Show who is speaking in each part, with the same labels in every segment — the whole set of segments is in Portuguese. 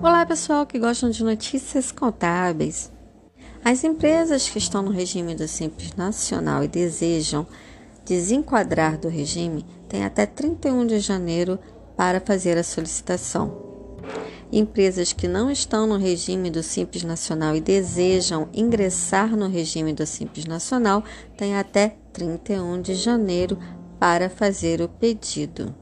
Speaker 1: Olá, pessoal que gostam de notícias contábeis. As empresas que estão no regime do Simples Nacional e desejam desenquadrar do regime têm até 31 de janeiro para fazer a solicitação. Empresas que não estão no regime do Simples Nacional e desejam ingressar no regime do Simples Nacional têm até 31 de janeiro para fazer o pedido.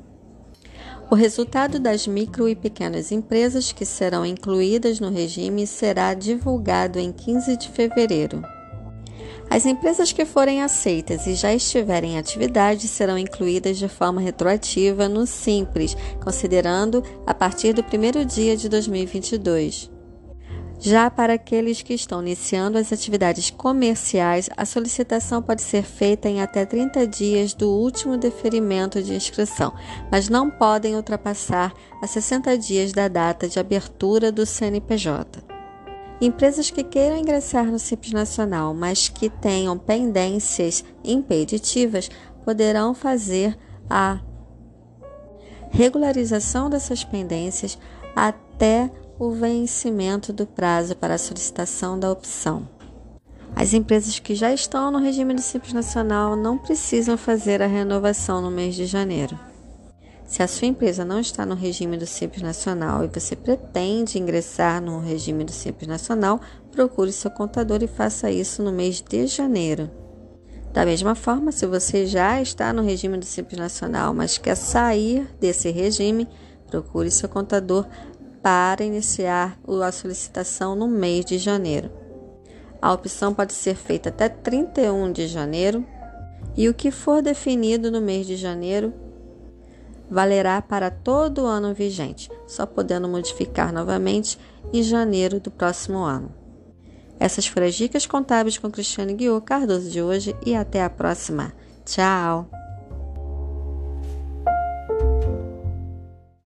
Speaker 1: O resultado das micro e pequenas empresas que serão incluídas no regime será divulgado em 15 de fevereiro. As empresas que forem aceitas e já estiverem em atividade serão incluídas de forma retroativa no Simples, considerando a partir do primeiro dia de 2022. Já para aqueles que estão iniciando as atividades comerciais, a solicitação pode ser feita em até 30 dias do último deferimento de inscrição, mas não podem ultrapassar a 60 dias da data de abertura do CNPJ. Empresas que queiram ingressar no Simples Nacional, mas que tenham pendências impeditivas, poderão fazer a regularização dessas pendências até o vencimento do prazo para a solicitação da opção. As empresas que já estão no regime do Simples Nacional não precisam fazer a renovação no mês de janeiro. Se a sua empresa não está no regime do Simples Nacional e você pretende ingressar no regime do Simples Nacional, procure seu contador e faça isso no mês de janeiro. Da mesma forma, se você já está no regime do Simples Nacional, mas quer sair desse regime, procure seu contador para iniciar a solicitação no mês de janeiro. A opção pode ser feita até 31 de janeiro e o que for definido no mês de janeiro valerá para todo o ano vigente, só podendo modificar novamente em janeiro do próximo ano. Essas foram as dicas contábeis com Cristiane Guiô Cardoso de hoje e até a próxima. Tchau!